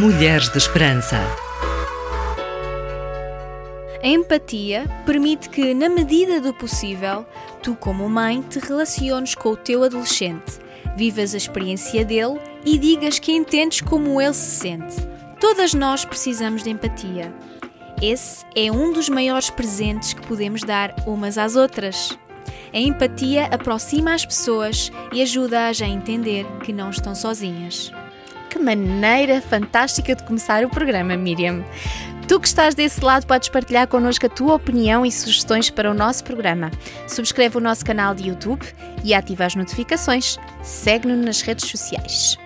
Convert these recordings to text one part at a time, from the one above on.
Mulheres de Esperança. A empatia permite que, na medida do possível, tu, como mãe, te relaciones com o teu adolescente, vivas a experiência dele e digas que entendes como ele se sente. Todas nós precisamos de empatia. Esse é um dos maiores presentes que podemos dar umas às outras. A empatia aproxima as pessoas e ajuda-as a entender que não estão sozinhas. Maneira fantástica de começar o programa, Miriam! Tu que estás desse lado podes partilhar connosco a tua opinião e sugestões para o nosso programa. Subscreve o nosso canal de YouTube e ativa as notificações. Segue-nos nas redes sociais.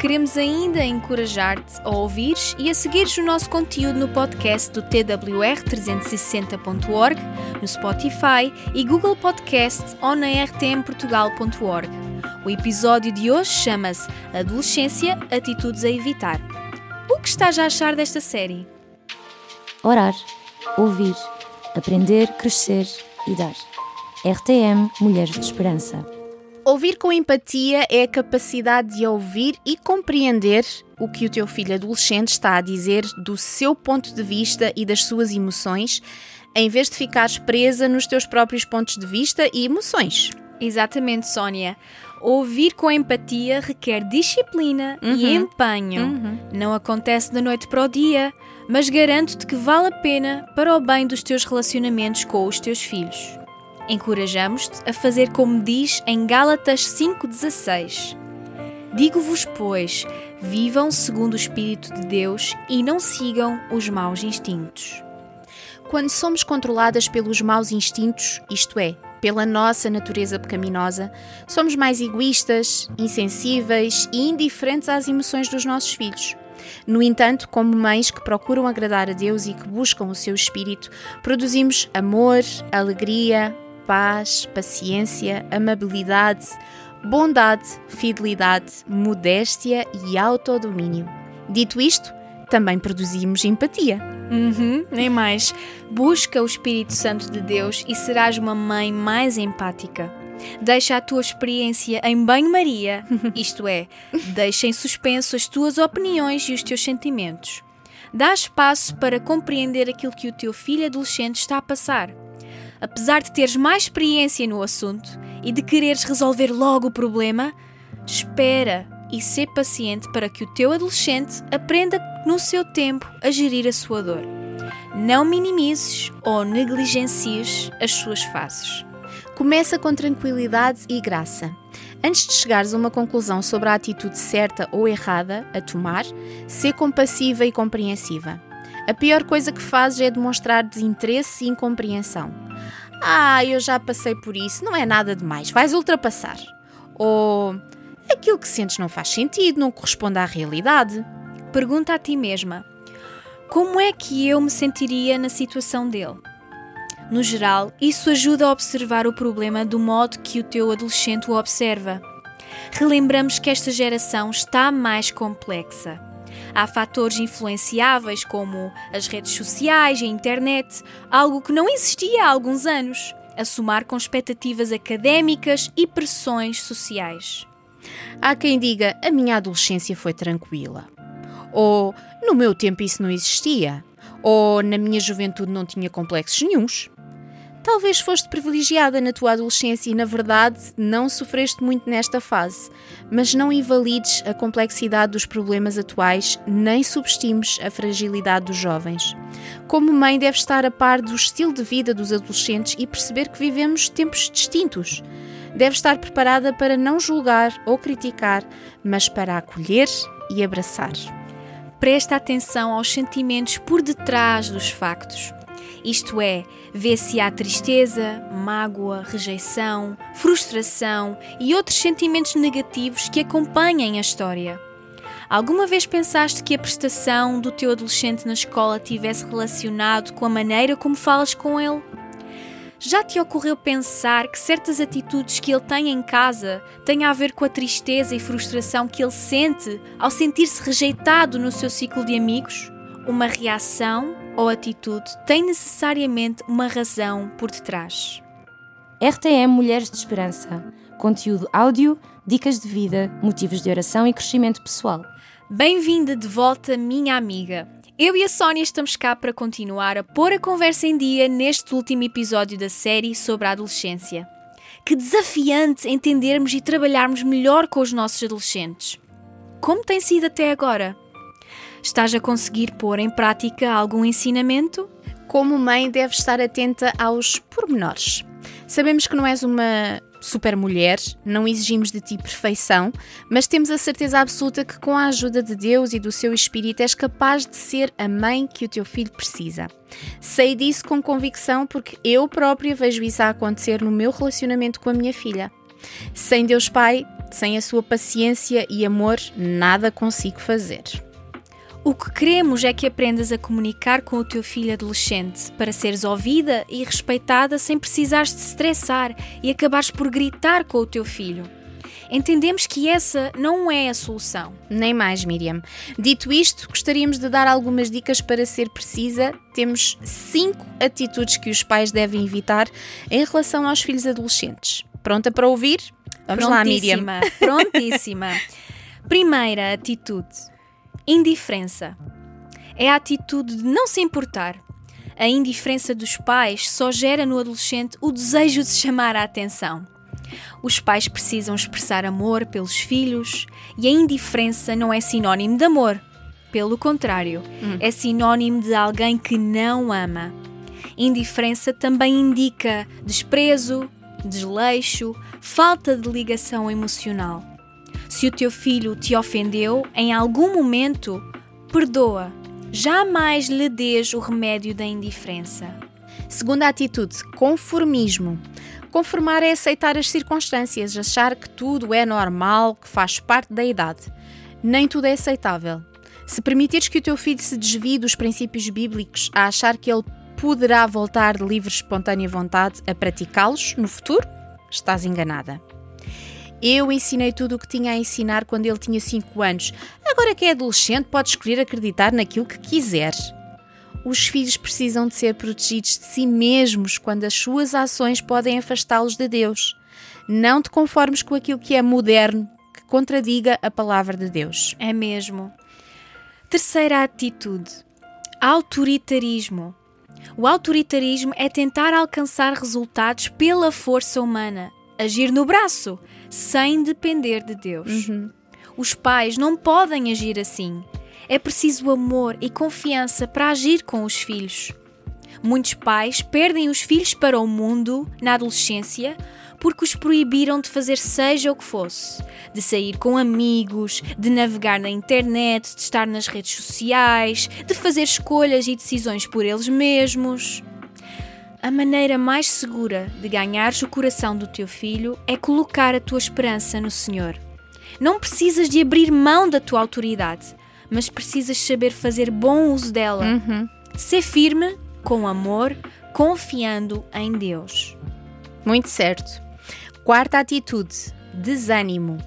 Queremos ainda encorajar-te a ouvires e a seguires o nosso conteúdo no podcast do TWR360.org, no Spotify e Google Podcast ou na rtmportugal.org. O episódio de hoje chama-se Adolescência Atitudes a Evitar. O que estás a achar desta série? Orar, ouvir, aprender, crescer e dar. RTM Mulheres de Esperança. Ouvir com empatia é a capacidade de ouvir e compreender o que o teu filho adolescente está a dizer do seu ponto de vista e das suas emoções, em vez de ficares presa nos teus próprios pontos de vista e emoções. Exatamente, Sónia. Ouvir com empatia requer disciplina uhum. e empenho. Uhum. Não acontece da noite para o dia, mas garanto-te que vale a pena para o bem dos teus relacionamentos com os teus filhos. Encorajamos-te a fazer como diz em Gálatas 5,16. Digo-vos, pois, vivam segundo o Espírito de Deus e não sigam os maus instintos. Quando somos controladas pelos maus instintos, isto é, pela nossa natureza pecaminosa, somos mais egoístas, insensíveis e indiferentes às emoções dos nossos filhos. No entanto, como mães que procuram agradar a Deus e que buscam o seu espírito, produzimos amor, alegria, paz, paciência, amabilidade, bondade, fidelidade, modéstia e autodomínio. Dito isto, também produzimos empatia. Uhum, nem mais. Busca o Espírito Santo de Deus e serás uma mãe mais empática. Deixa a tua experiência em banho-maria, isto é, deixa em suspenso as tuas opiniões e os teus sentimentos. Dá espaço para compreender aquilo que o teu filho adolescente está a passar apesar de teres mais experiência no assunto e de quereres resolver logo o problema, espera e ser paciente para que o teu adolescente aprenda no seu tempo a gerir a sua dor. Não minimizes ou negligencies as suas fases. Começa com tranquilidade e graça. Antes de chegares a uma conclusão sobre a atitude certa ou errada a tomar, ser compassiva e compreensiva. A pior coisa que fazes é demonstrar desinteresse e incompreensão. Ah, eu já passei por isso, não é nada demais, vais ultrapassar. Ou aquilo que sentes não faz sentido, não corresponde à realidade. Pergunta a ti mesma: como é que eu me sentiria na situação dele? No geral, isso ajuda a observar o problema do modo que o teu adolescente o observa. Relembramos que esta geração está mais complexa. Há fatores influenciáveis como as redes sociais, a internet, algo que não existia há alguns anos, a somar com expectativas académicas e pressões sociais. Há quem diga: a minha adolescência foi tranquila. Ou no meu tempo isso não existia. Ou na minha juventude não tinha complexos nenhums. Talvez foste privilegiada na tua adolescência e, na verdade, não sofreste muito nesta fase, mas não invalides a complexidade dos problemas atuais nem subestimes a fragilidade dos jovens. Como mãe, deves estar a par do estilo de vida dos adolescentes e perceber que vivemos tempos distintos. Deves estar preparada para não julgar ou criticar, mas para acolher e abraçar. Presta atenção aos sentimentos por detrás dos factos isto é, vê se há tristeza, mágoa, rejeição, frustração e outros sentimentos negativos que acompanhem a história. Alguma vez pensaste que a prestação do teu adolescente na escola tivesse relacionado com a maneira como falas com ele? Já te ocorreu pensar que certas atitudes que ele tem em casa têm a ver com a tristeza e frustração que ele sente ao sentir-se rejeitado no seu ciclo de amigos? Uma reação ou atitude tem necessariamente uma razão por detrás. RTM Mulheres de Esperança. Conteúdo áudio, dicas de vida, motivos de oração e crescimento pessoal. Bem-vinda de volta, minha amiga. Eu e a Sónia estamos cá para continuar a pôr a conversa em dia neste último episódio da série sobre a adolescência. Que desafiante entendermos e trabalharmos melhor com os nossos adolescentes. Como tem sido até agora? Estás a conseguir pôr em prática algum ensinamento? Como mãe, deves estar atenta aos pormenores. Sabemos que não és uma super mulher, não exigimos de ti perfeição, mas temos a certeza absoluta que com a ajuda de Deus e do seu Espírito és capaz de ser a mãe que o teu filho precisa. Sei disso com convicção porque eu própria vejo isso a acontecer no meu relacionamento com a minha filha. Sem Deus Pai, sem a sua paciência e amor, nada consigo fazer. O que queremos é que aprendas a comunicar com o teu filho adolescente para seres ouvida e respeitada sem precisares de estressar e acabares por gritar com o teu filho. Entendemos que essa não é a solução. Nem mais, Miriam. Dito isto, gostaríamos de dar algumas dicas para ser precisa. Temos cinco atitudes que os pais devem evitar em relação aos filhos adolescentes. Pronta para ouvir? Vamos lá, Miriam. Prontíssima. Primeira atitude Indiferença. É a atitude de não se importar. A indiferença dos pais só gera no adolescente o desejo de chamar a atenção. Os pais precisam expressar amor pelos filhos e a indiferença não é sinónimo de amor. Pelo contrário, hum. é sinónimo de alguém que não ama. Indiferença também indica desprezo, desleixo, falta de ligação emocional. Se o teu filho te ofendeu em algum momento, perdoa. Jamais lhe des o remédio da indiferença. Segunda atitude, conformismo. Conformar é aceitar as circunstâncias, achar que tudo é normal, que faz parte da idade. Nem tudo é aceitável. Se permitires que o teu filho se desvie dos princípios bíblicos a achar que ele poderá voltar de livre espontânea vontade a praticá-los no futuro, estás enganada. Eu ensinei tudo o que tinha a ensinar quando ele tinha 5 anos. Agora que é adolescente, pode escolher acreditar naquilo que quiser. Os filhos precisam de ser protegidos de si mesmos quando as suas ações podem afastá-los de Deus. Não te conformes com aquilo que é moderno, que contradiga a palavra de Deus. É mesmo. Terceira atitude: autoritarismo. O autoritarismo é tentar alcançar resultados pela força humana, agir no braço, sem depender de Deus. Uhum. Os pais não podem agir assim. É preciso amor e confiança para agir com os filhos. Muitos pais perdem os filhos para o mundo na adolescência porque os proibiram de fazer seja o que fosse, de sair com amigos, de navegar na internet, de estar nas redes sociais, de fazer escolhas e decisões por eles mesmos. A maneira mais segura de ganhares o coração do teu filho é colocar a tua esperança no Senhor. Não precisas de abrir mão da tua autoridade, mas precisas saber fazer bom uso dela. Uhum. Ser firme, com amor, confiando em Deus. Muito certo. Quarta atitude: desânimo.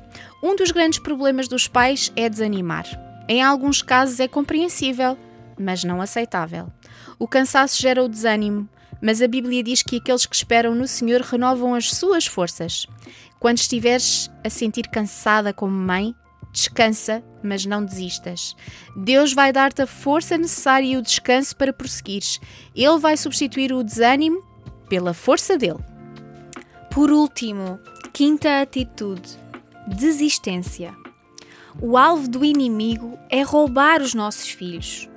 Um dos grandes problemas dos pais é desanimar. Em alguns casos é compreensível, mas não aceitável. O cansaço gera o desânimo, mas a Bíblia diz que aqueles que esperam no Senhor renovam as suas forças. Quando estiveres a sentir cansada como mãe, descansa, mas não desistas. Deus vai dar-te a força necessária e o descanso para prosseguires. Ele vai substituir o desânimo pela força dele. Por último, quinta atitude: desistência. O alvo do inimigo é roubar os nossos filhos.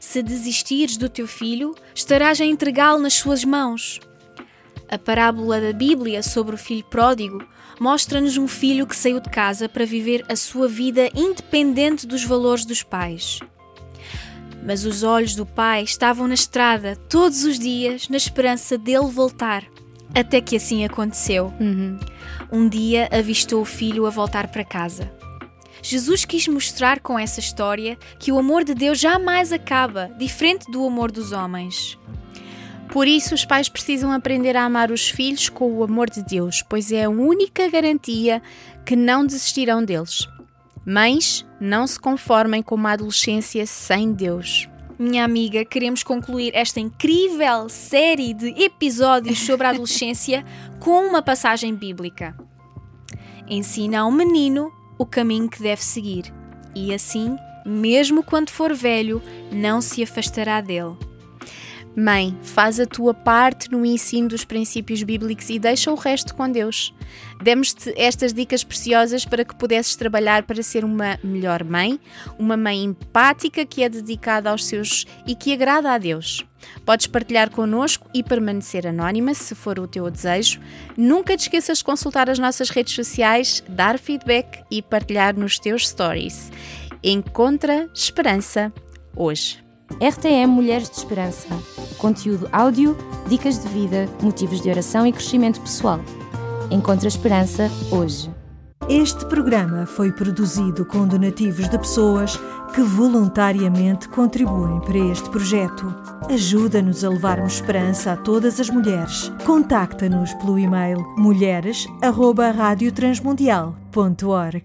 Se desistires do teu filho, estarás a entregá-lo nas suas mãos. A parábola da Bíblia sobre o filho pródigo mostra-nos um filho que saiu de casa para viver a sua vida independente dos valores dos pais. Mas os olhos do pai estavam na estrada todos os dias na esperança dele voltar. Até que assim aconteceu. Uhum. Um dia avistou o filho a voltar para casa. Jesus quis mostrar com essa história que o amor de Deus jamais acaba, diferente do amor dos homens. Por isso, os pais precisam aprender a amar os filhos com o amor de Deus, pois é a única garantia que não desistirão deles. Mães, não se conformem com uma adolescência sem Deus. Minha amiga, queremos concluir esta incrível série de episódios sobre a adolescência com uma passagem bíblica. Ensina a um menino o caminho que deve seguir, e assim mesmo quando for velho, não se afastará dele. Mãe, faz a tua parte no ensino dos princípios bíblicos e deixa o resto com Deus. Demos-te estas dicas preciosas para que pudesses trabalhar para ser uma melhor mãe, uma mãe empática que é dedicada aos seus e que agrada a Deus. Podes partilhar connosco e permanecer anónima se for o teu desejo. Nunca te esqueças de consultar as nossas redes sociais, dar feedback e partilhar nos teus stories. Encontra esperança hoje. RTM Mulheres de Esperança. Conteúdo áudio, dicas de vida, motivos de oração e crescimento pessoal. Encontra esperança hoje. Este programa foi produzido com donativos de pessoas que voluntariamente contribuem para este projeto. Ajuda-nos a levarmos esperança a todas as mulheres. Contacta-nos pelo e-mail mulheres@radiotransmundial.org.